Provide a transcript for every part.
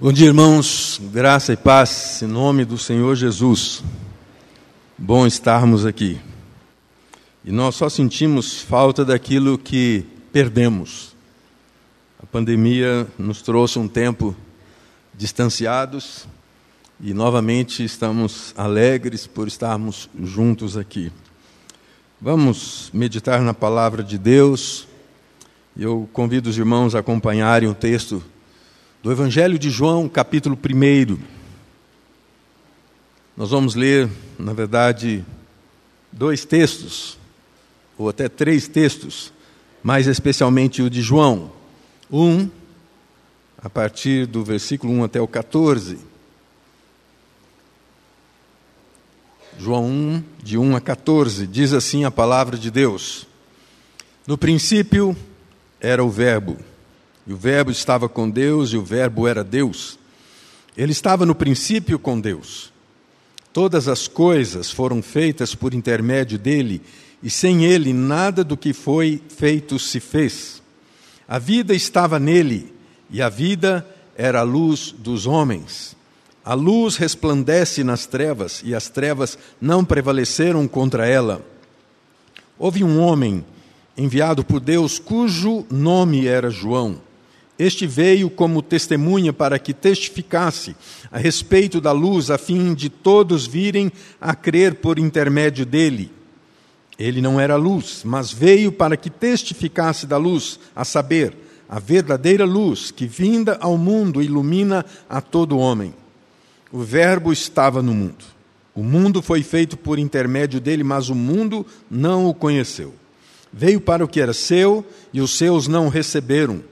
Bom dia, irmãos, graça e paz em nome do Senhor Jesus. Bom estarmos aqui. E nós só sentimos falta daquilo que perdemos. A pandemia nos trouxe um tempo distanciados e novamente estamos alegres por estarmos juntos aqui. Vamos meditar na palavra de Deus. Eu convido os irmãos a acompanharem o texto do Evangelho de João, capítulo 1. Nós vamos ler, na verdade, dois textos, ou até três textos, mais especialmente o de João. Um, a partir do versículo 1 até o 14. João 1, de 1 a 14, diz assim a palavra de Deus: No princípio era o Verbo e o Verbo estava com Deus e o Verbo era Deus. Ele estava no princípio com Deus. Todas as coisas foram feitas por intermédio dele, e sem ele nada do que foi feito se fez. A vida estava nele, e a vida era a luz dos homens. A luz resplandece nas trevas, e as trevas não prevaleceram contra ela. Houve um homem enviado por Deus cujo nome era João. Este veio como testemunha para que testificasse a respeito da luz, a fim de todos virem a crer por intermédio dele. Ele não era luz, mas veio para que testificasse da luz, a saber, a verdadeira luz que, vinda ao mundo, ilumina a todo homem. O Verbo estava no mundo. O mundo foi feito por intermédio dele, mas o mundo não o conheceu. Veio para o que era seu e os seus não receberam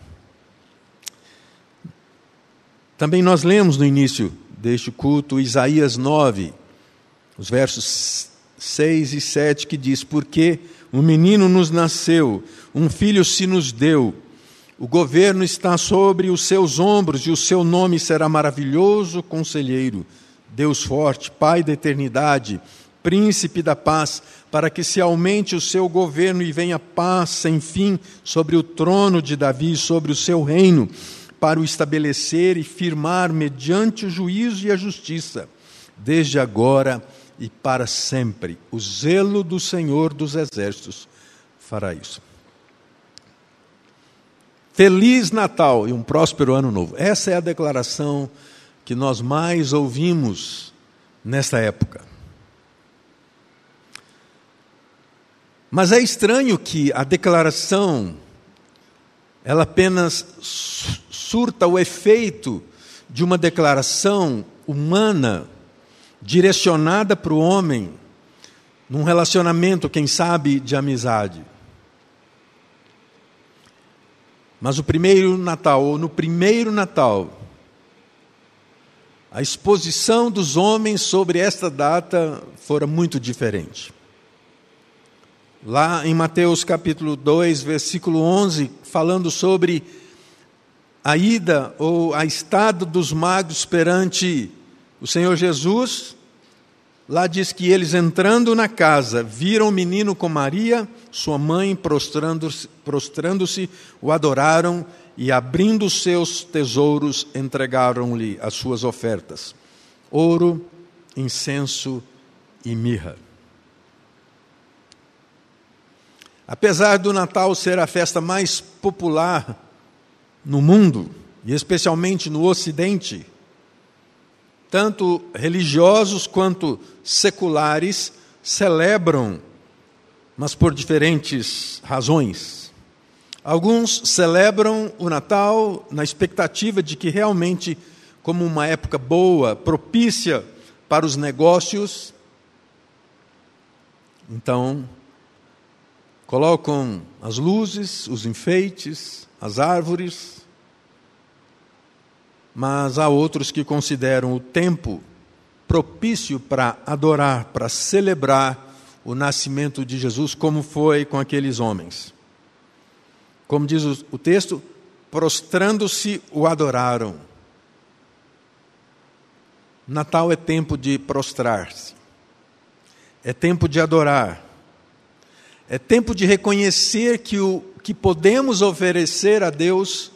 Também nós lemos no início deste culto Isaías 9, os versos 6 e 7, que diz: Porque um menino nos nasceu, um filho se nos deu, o governo está sobre os seus ombros, e o seu nome será maravilhoso conselheiro, Deus forte, Pai da eternidade, príncipe da paz, para que se aumente o seu governo e venha paz sem fim sobre o trono de Davi, sobre o seu reino para o estabelecer e firmar mediante o juízo e a justiça, desde agora e para sempre. O zelo do Senhor dos Exércitos fará isso. Feliz Natal e um próspero Ano Novo. Essa é a declaração que nós mais ouvimos nesta época. Mas é estranho que a declaração ela apenas surta o efeito de uma declaração humana direcionada para o homem num relacionamento, quem sabe, de amizade. Mas o primeiro Natal, ou no primeiro Natal, a exposição dos homens sobre esta data fora muito diferente. Lá em Mateus capítulo 2, versículo 11, falando sobre a ida ou a estada dos magos perante o Senhor Jesus, lá diz que eles entrando na casa, viram o menino com Maria, sua mãe, prostrando-se, prostrando o adoraram e abrindo seus tesouros, entregaram-lhe as suas ofertas: ouro, incenso e mirra. Apesar do Natal ser a festa mais popular no mundo, e especialmente no Ocidente, tanto religiosos quanto seculares celebram, mas por diferentes razões. Alguns celebram o Natal na expectativa de que realmente, como uma época boa, propícia para os negócios, então colocam as luzes, os enfeites, as árvores. mas há outros que consideram o tempo propício para adorar, para celebrar o nascimento de Jesus, como foi com aqueles homens. Como diz o texto, prostrando-se o adoraram. Natal é tempo de prostrar-se, é tempo de adorar, é tempo de reconhecer que o que podemos oferecer a Deus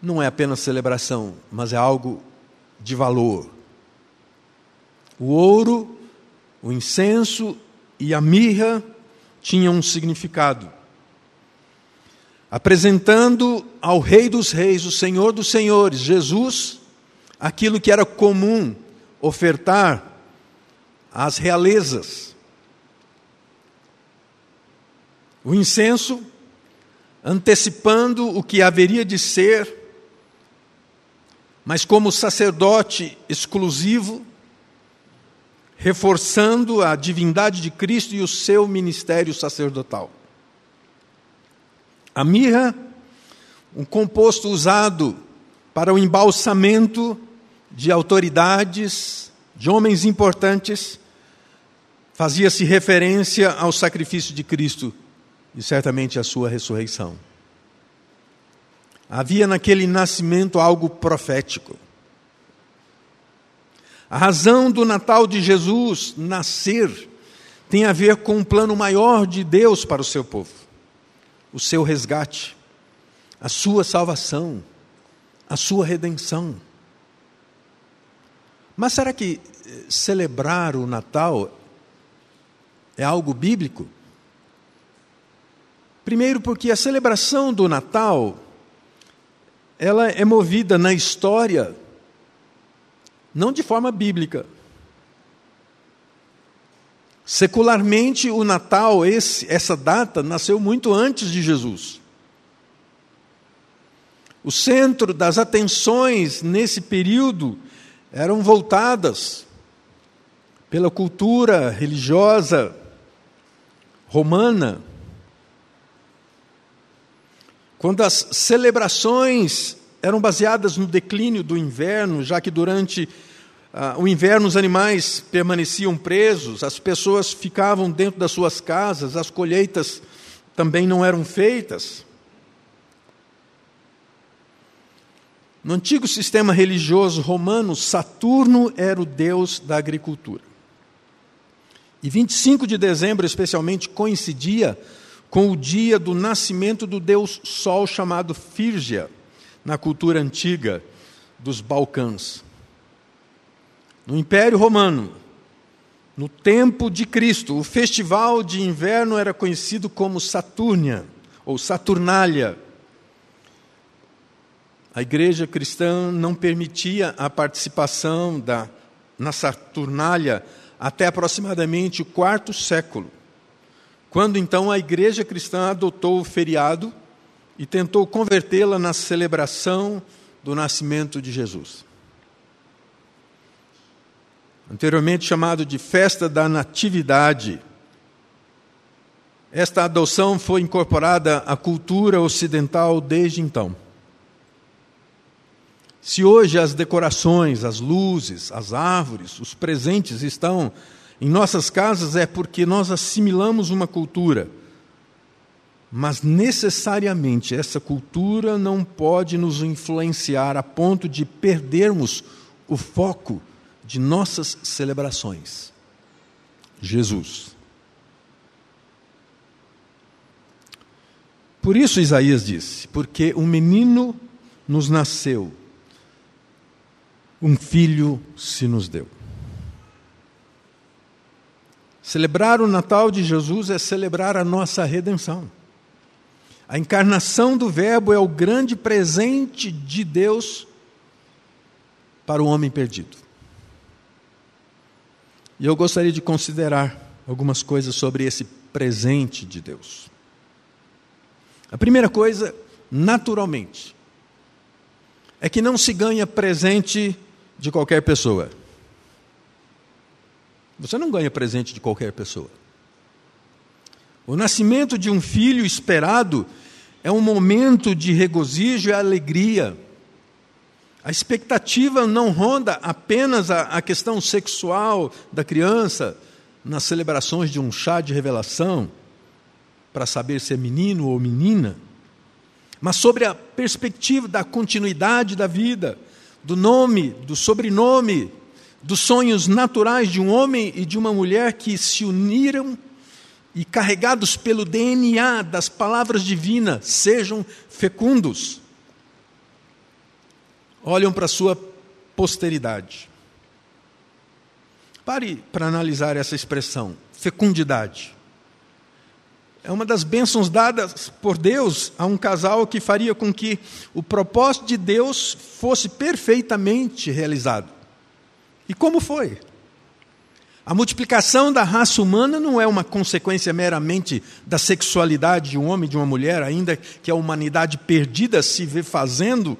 não é apenas celebração, mas é algo de valor. O ouro, o incenso e a mirra tinham um significado. Apresentando ao Rei dos Reis, o Senhor dos Senhores, Jesus, aquilo que era comum ofertar às realezas. O incenso, antecipando o que haveria de ser, mas como sacerdote exclusivo, reforçando a divindade de Cristo e o seu ministério sacerdotal. A mirra, um composto usado para o embalsamento de autoridades, de homens importantes, fazia-se referência ao sacrifício de Cristo e certamente à sua ressurreição. Havia naquele nascimento algo profético. A razão do Natal de Jesus nascer tem a ver com um plano maior de Deus para o seu povo, o seu resgate, a sua salvação, a sua redenção. Mas será que eh, celebrar o Natal é algo bíblico? Primeiro, porque a celebração do Natal ela é movida na história não de forma bíblica. Secularmente, o Natal, esse, essa data, nasceu muito antes de Jesus. O centro das atenções nesse período eram voltadas pela cultura religiosa romana. Quando as celebrações eram baseadas no declínio do inverno, já que durante uh, o inverno os animais permaneciam presos, as pessoas ficavam dentro das suas casas, as colheitas também não eram feitas. No antigo sistema religioso romano, Saturno era o deus da agricultura. E 25 de dezembro, especialmente, coincidia com o dia do nascimento do deus Sol chamado Fírgia, na cultura antiga dos Balcãs. No Império Romano, no tempo de Cristo, o festival de inverno era conhecido como Saturnia ou Saturnália. A igreja cristã não permitia a participação da, na Saturnália até aproximadamente o quarto século, quando então a igreja cristã adotou o feriado e tentou convertê-la na celebração do nascimento de Jesus. Anteriormente chamado de Festa da Natividade. Esta adoção foi incorporada à cultura ocidental desde então. Se hoje as decorações, as luzes, as árvores, os presentes estão em nossas casas, é porque nós assimilamos uma cultura mas necessariamente essa cultura não pode nos influenciar a ponto de perdermos o foco de nossas celebrações. Jesus. Por isso Isaías disse: Porque um menino nos nasceu, um filho se nos deu. Celebrar o Natal de Jesus é celebrar a nossa redenção. A encarnação do Verbo é o grande presente de Deus para o homem perdido. E eu gostaria de considerar algumas coisas sobre esse presente de Deus. A primeira coisa, naturalmente, é que não se ganha presente de qualquer pessoa. Você não ganha presente de qualquer pessoa. O nascimento de um filho esperado é um momento de regozijo e alegria. A expectativa não ronda apenas a, a questão sexual da criança nas celebrações de um chá de revelação, para saber se é menino ou menina, mas sobre a perspectiva da continuidade da vida, do nome, do sobrenome, dos sonhos naturais de um homem e de uma mulher que se uniram e, carregados pelo DNA das palavras divinas, sejam fecundos. Olham para a sua posteridade. Pare para analisar essa expressão, fecundidade. É uma das bênçãos dadas por Deus a um casal que faria com que o propósito de Deus fosse perfeitamente realizado. E como foi? A multiplicação da raça humana não é uma consequência meramente da sexualidade de um homem e de uma mulher, ainda que a humanidade perdida se vê fazendo,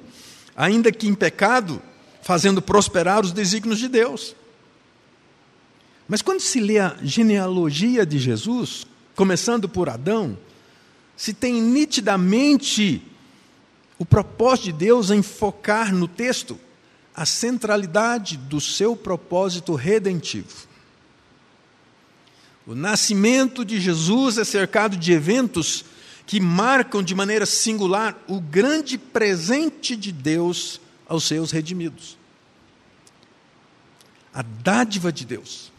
ainda que em pecado, fazendo prosperar os desígnios de Deus. Mas quando se lê a genealogia de Jesus, começando por Adão, se tem nitidamente o propósito de Deus em focar no texto a centralidade do seu propósito redentivo. O nascimento de Jesus é cercado de eventos que marcam de maneira singular o grande presente de Deus aos seus redimidos. A dádiva de Deus.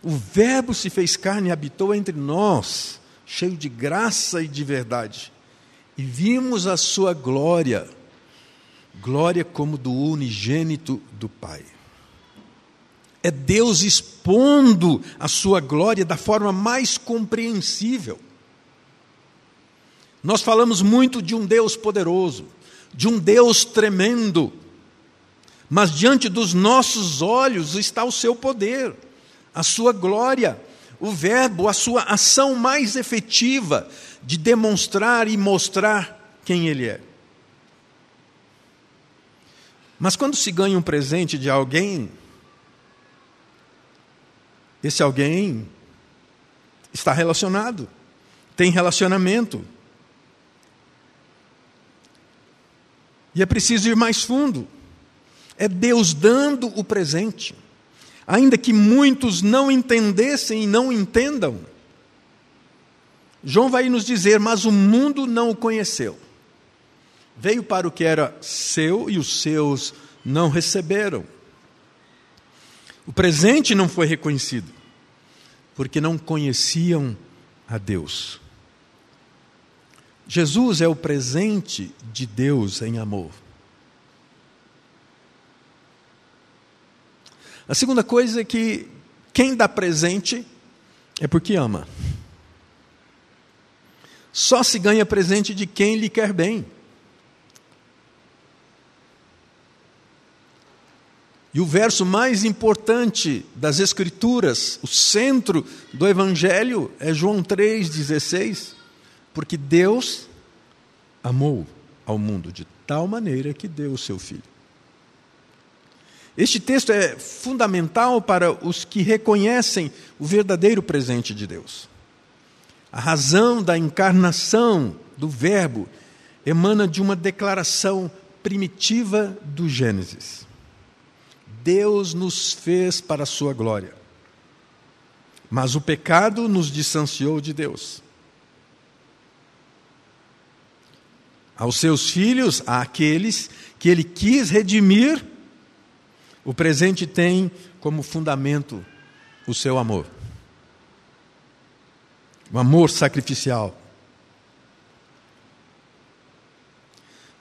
O Verbo se fez carne e habitou entre nós, cheio de graça e de verdade, e vimos a sua glória glória como do unigênito do Pai. É Deus expondo a sua glória da forma mais compreensível. Nós falamos muito de um Deus poderoso, de um Deus tremendo, mas diante dos nossos olhos está o seu poder, a sua glória, o Verbo, a sua ação mais efetiva de demonstrar e mostrar quem Ele é. Mas quando se ganha um presente de alguém, esse alguém está relacionado, tem relacionamento. E é preciso ir mais fundo. É Deus dando o presente, ainda que muitos não entendessem e não entendam. João vai nos dizer: Mas o mundo não o conheceu. Veio para o que era seu e os seus não receberam. O presente não foi reconhecido, porque não conheciam a Deus. Jesus é o presente de Deus em amor. A segunda coisa é que quem dá presente é porque ama. Só se ganha presente de quem lhe quer bem. E o verso mais importante das Escrituras, o centro do Evangelho, é João 3,16, porque Deus amou ao mundo de tal maneira que deu o seu Filho. Este texto é fundamental para os que reconhecem o verdadeiro presente de Deus. A razão da encarnação do Verbo emana de uma declaração primitiva do Gênesis. Deus nos fez para a sua glória. Mas o pecado nos distanciou de Deus. Aos seus filhos, àqueles que ele quis redimir, o presente tem como fundamento o seu amor. O amor sacrificial.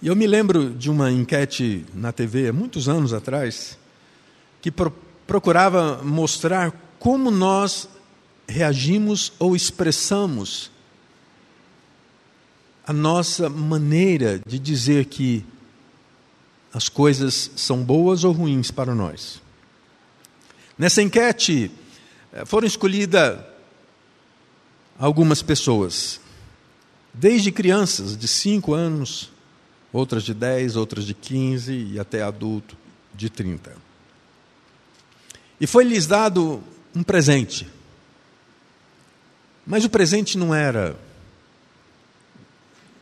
E eu me lembro de uma enquete na TV, muitos anos atrás, que pro procurava mostrar como nós reagimos ou expressamos a nossa maneira de dizer que as coisas são boas ou ruins para nós. Nessa enquete eh, foram escolhidas algumas pessoas, desde crianças de 5 anos, outras de 10, outras de 15 e até adulto de 30. E foi-lhes dado um presente. Mas o presente não era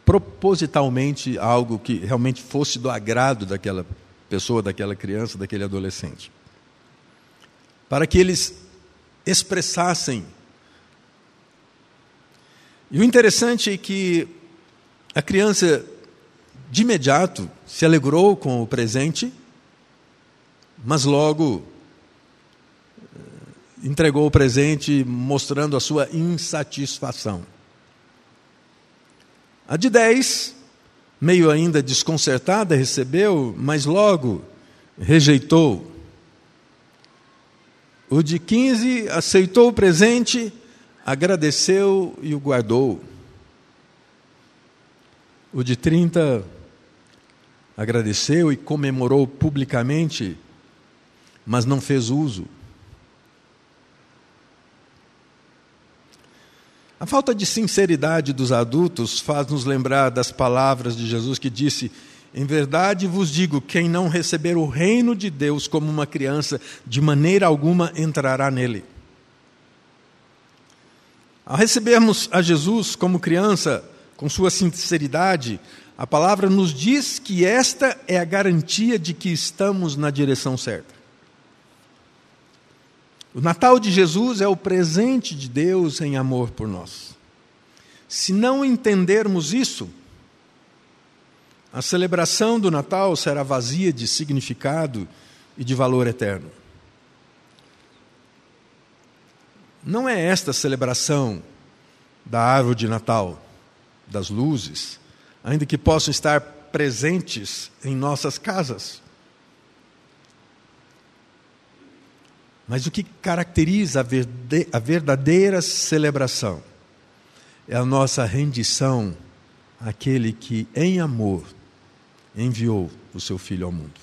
propositalmente algo que realmente fosse do agrado daquela pessoa, daquela criança, daquele adolescente. Para que eles expressassem. E o interessante é que a criança, de imediato, se alegrou com o presente, mas logo entregou o presente mostrando a sua insatisfação. A de 10, meio ainda desconcertada, recebeu, mas logo rejeitou. O de 15 aceitou o presente, agradeceu e o guardou. O de 30 agradeceu e comemorou publicamente, mas não fez uso. A falta de sinceridade dos adultos faz nos lembrar das palavras de Jesus que disse: Em verdade vos digo, quem não receber o reino de Deus como uma criança, de maneira alguma entrará nele. Ao recebermos a Jesus como criança, com sua sinceridade, a palavra nos diz que esta é a garantia de que estamos na direção certa. O Natal de Jesus é o presente de Deus em amor por nós. Se não entendermos isso, a celebração do Natal será vazia de significado e de valor eterno. Não é esta celebração da árvore de Natal, das luzes, ainda que possam estar presentes em nossas casas. Mas o que caracteriza a verdadeira celebração é a nossa rendição àquele que, em amor, enviou o seu Filho ao mundo.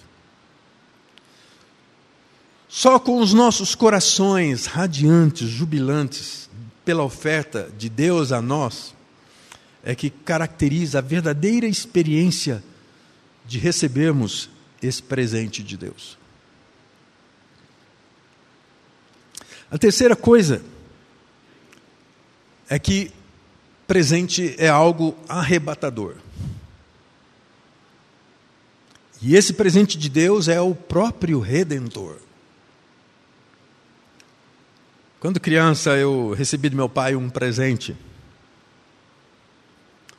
Só com os nossos corações radiantes, jubilantes, pela oferta de Deus a nós, é que caracteriza a verdadeira experiência de recebermos esse presente de Deus. A terceira coisa é que presente é algo arrebatador. E esse presente de Deus é o próprio Redentor. Quando criança, eu recebi do meu pai um presente.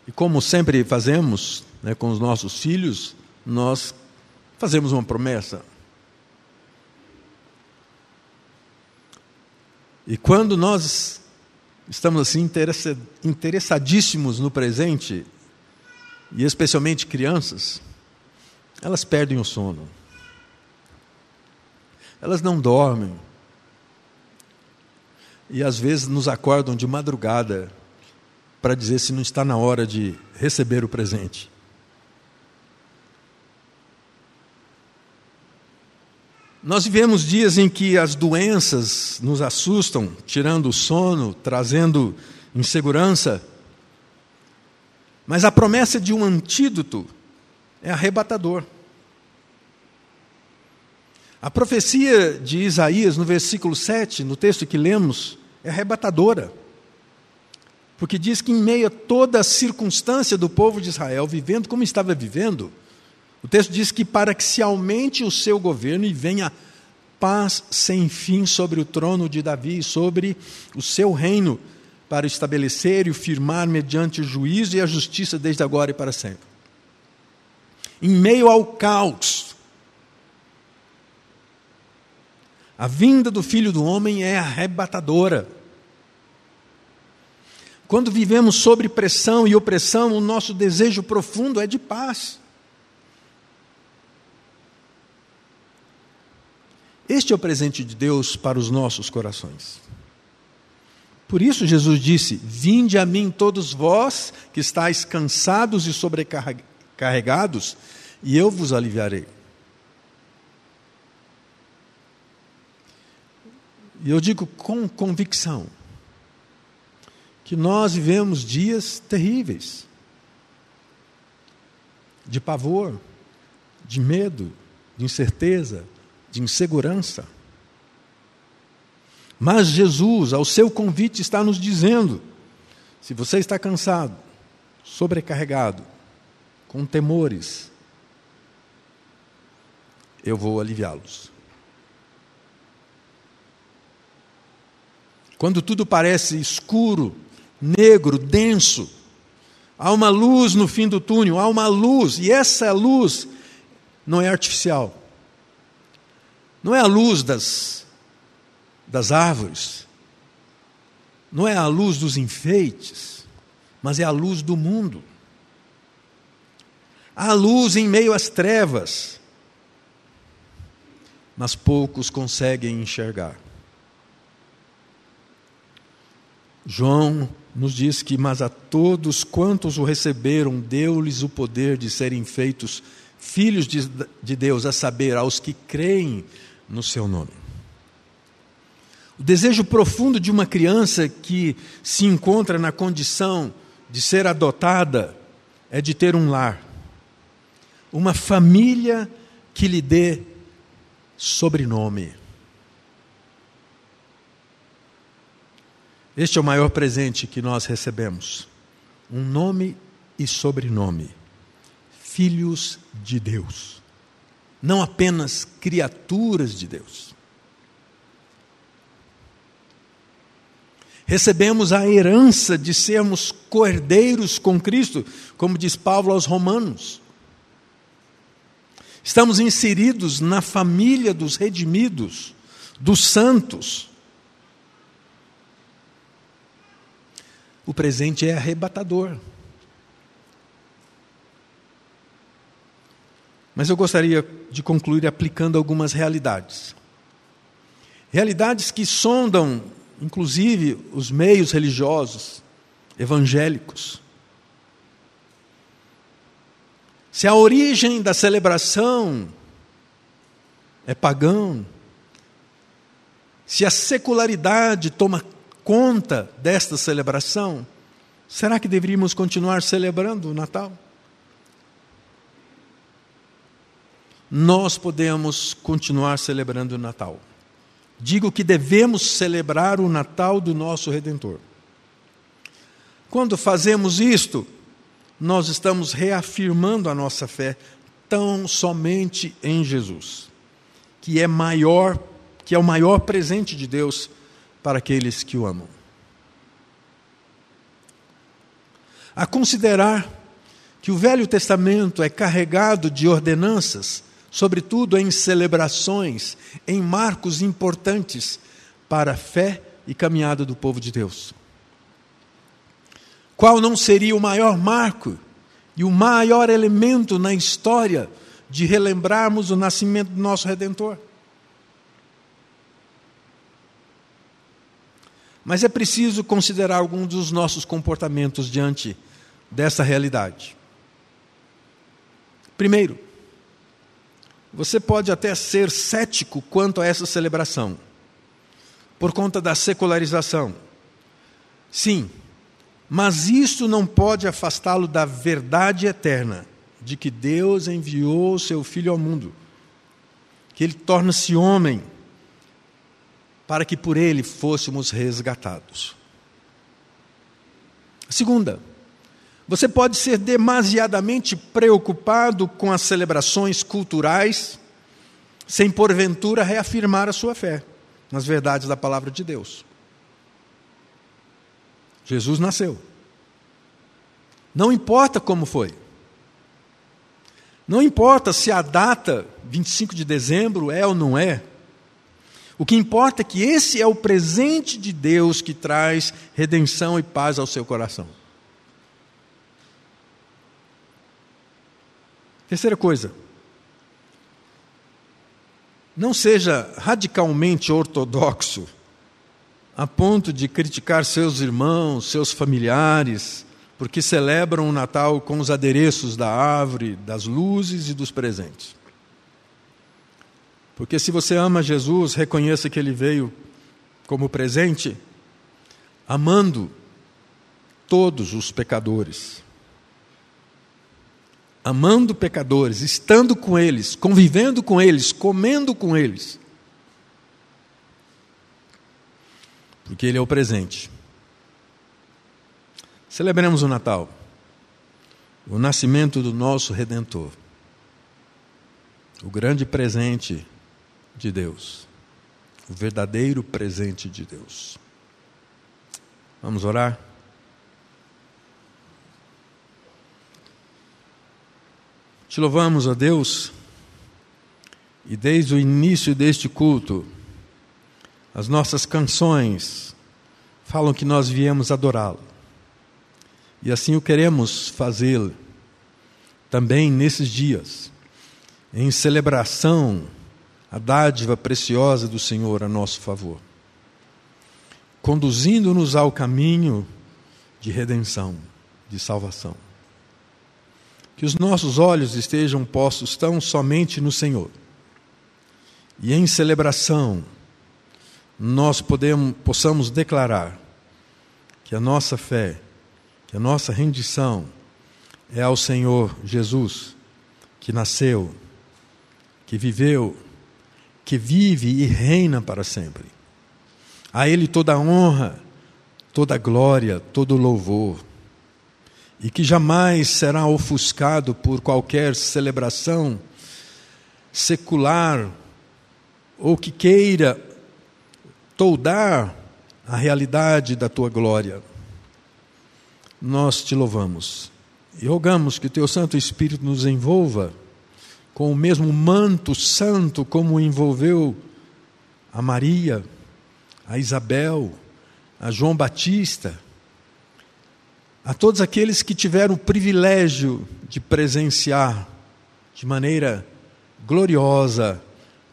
E como sempre fazemos né, com os nossos filhos, nós fazemos uma promessa. E quando nós estamos assim interessadíssimos no presente, e especialmente crianças, elas perdem o sono. Elas não dormem. E às vezes nos acordam de madrugada para dizer se não está na hora de receber o presente. Nós vivemos dias em que as doenças nos assustam, tirando o sono, trazendo insegurança. Mas a promessa de um antídoto é arrebatador. A profecia de Isaías, no versículo 7, no texto que lemos, é arrebatadora. Porque diz que, em meio a toda a circunstância do povo de Israel, vivendo como estava vivendo, o texto diz que para que se aumente o seu governo e venha paz sem fim sobre o trono de Davi e sobre o seu reino, para estabelecer e firmar mediante o juízo e a justiça desde agora e para sempre. Em meio ao caos, a vinda do Filho do Homem é arrebatadora. Quando vivemos sob pressão e opressão, o nosso desejo profundo é de paz. Este é o presente de Deus para os nossos corações. Por isso Jesus disse: Vinde a mim todos vós que estáis cansados e sobrecarregados, e eu vos aliviarei. E eu digo com convicção que nós vivemos dias terríveis de pavor, de medo, de incerteza, de insegurança. Mas Jesus, ao seu convite, está nos dizendo: se você está cansado, sobrecarregado, com temores, eu vou aliviá-los. Quando tudo parece escuro, negro, denso, há uma luz no fim do túnel, há uma luz, e essa luz não é artificial. Não é a luz das, das árvores, não é a luz dos enfeites, mas é a luz do mundo. Há luz em meio às trevas, mas poucos conseguem enxergar. João nos diz que, mas a todos quantos o receberam, deu-lhes o poder de serem feitos filhos de, de Deus, a saber, aos que creem no seu nome. O desejo profundo de uma criança que se encontra na condição de ser adotada é de ter um lar, uma família que lhe dê sobrenome. Este é o maior presente que nós recebemos: um nome e sobrenome. Filhos de Deus. Não apenas criaturas de Deus. Recebemos a herança de sermos cordeiros com Cristo, como diz Paulo aos Romanos. Estamos inseridos na família dos redimidos, dos santos. O presente é arrebatador. Mas eu gostaria de concluir aplicando algumas realidades. Realidades que sondam, inclusive, os meios religiosos, evangélicos. Se a origem da celebração é pagão, se a secularidade toma conta desta celebração, será que deveríamos continuar celebrando o Natal? Nós podemos continuar celebrando o Natal. Digo que devemos celebrar o Natal do nosso Redentor. Quando fazemos isto, nós estamos reafirmando a nossa fé tão somente em Jesus, que é maior, que é o maior presente de Deus para aqueles que o amam. A considerar que o Velho Testamento é carregado de ordenanças sobretudo em celebrações, em marcos importantes para a fé e caminhada do povo de Deus. Qual não seria o maior marco e o maior elemento na história de relembrarmos o nascimento do nosso Redentor? Mas é preciso considerar alguns dos nossos comportamentos diante dessa realidade. Primeiro, você pode até ser cético quanto a essa celebração, por conta da secularização. Sim, mas isto não pode afastá-lo da verdade eterna de que Deus enviou o seu Filho ao mundo, que ele torna-se homem, para que por ele fôssemos resgatados. Segunda, você pode ser demasiadamente preocupado com as celebrações culturais, sem porventura reafirmar a sua fé nas verdades da palavra de Deus. Jesus nasceu. Não importa como foi. Não importa se a data, 25 de dezembro, é ou não é. O que importa é que esse é o presente de Deus que traz redenção e paz ao seu coração. Terceira coisa, não seja radicalmente ortodoxo a ponto de criticar seus irmãos, seus familiares, porque celebram o Natal com os adereços da árvore, das luzes e dos presentes. Porque se você ama Jesus, reconheça que ele veio como presente, amando todos os pecadores amando pecadores, estando com eles, convivendo com eles, comendo com eles. Porque Ele é o presente. Celebremos o Natal. o nascimento do nosso Redentor, o grande presente de Deus, o verdadeiro presente de Deus. Vamos orar? Te louvamos, ó Deus, e desde o início deste culto, as nossas canções falam que nós viemos adorá-lo. E assim o queremos fazer também nesses dias, em celebração à dádiva preciosa do Senhor a nosso favor, conduzindo-nos ao caminho de redenção, de salvação. Que os nossos olhos estejam postos tão somente no Senhor. E em celebração, nós podemos, possamos declarar que a nossa fé, que a nossa rendição é ao Senhor Jesus, que nasceu, que viveu, que vive e reina para sempre. A Ele toda a honra, toda a glória, todo o louvor e que jamais será ofuscado por qualquer celebração secular ou que queira toldar a realidade da tua glória. Nós te louvamos e rogamos que o teu Santo Espírito nos envolva com o mesmo manto santo como envolveu a Maria, a Isabel, a João Batista a todos aqueles que tiveram o privilégio de presenciar de maneira gloriosa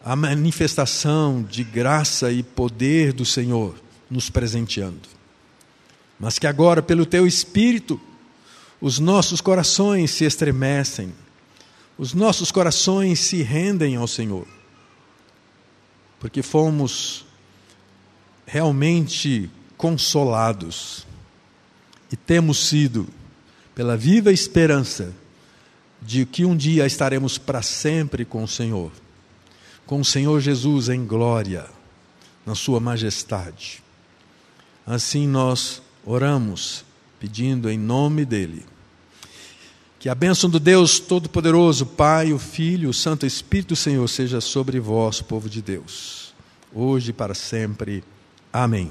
a manifestação de graça e poder do Senhor nos presenteando. Mas que agora, pelo teu Espírito, os nossos corações se estremecem, os nossos corações se rendem ao Senhor, porque fomos realmente consolados e temos sido, pela viva esperança de que um dia estaremos para sempre com o Senhor, com o Senhor Jesus em glória, na Sua majestade. Assim nós oramos, pedindo em nome dEle. Que a bênção do Deus Todo-Poderoso, Pai, o Filho, o Santo Espírito Senhor, seja sobre vós, povo de Deus, hoje e para sempre. Amém.